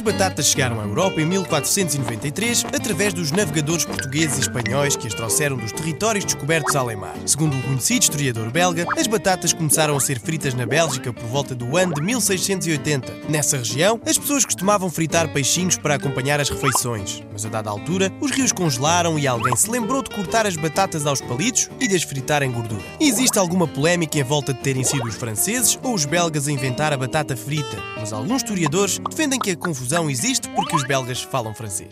batatas chegaram à Europa em 1493 através dos navegadores portugueses e espanhóis que as trouxeram dos territórios descobertos além mar. Segundo um conhecido historiador belga, as batatas começaram a ser fritas na Bélgica por volta do ano de 1680. Nessa região, as pessoas costumavam fritar peixinhos para acompanhar as refeições, mas a dada altura, os rios congelaram e alguém se lembrou de cortar as batatas aos palitos e de as fritar em gordura. Existe alguma polémica em volta de terem sido os franceses ou os belgas a inventar a batata frita, mas alguns historiadores defendem que a confusão existe porque os belgas falam francês.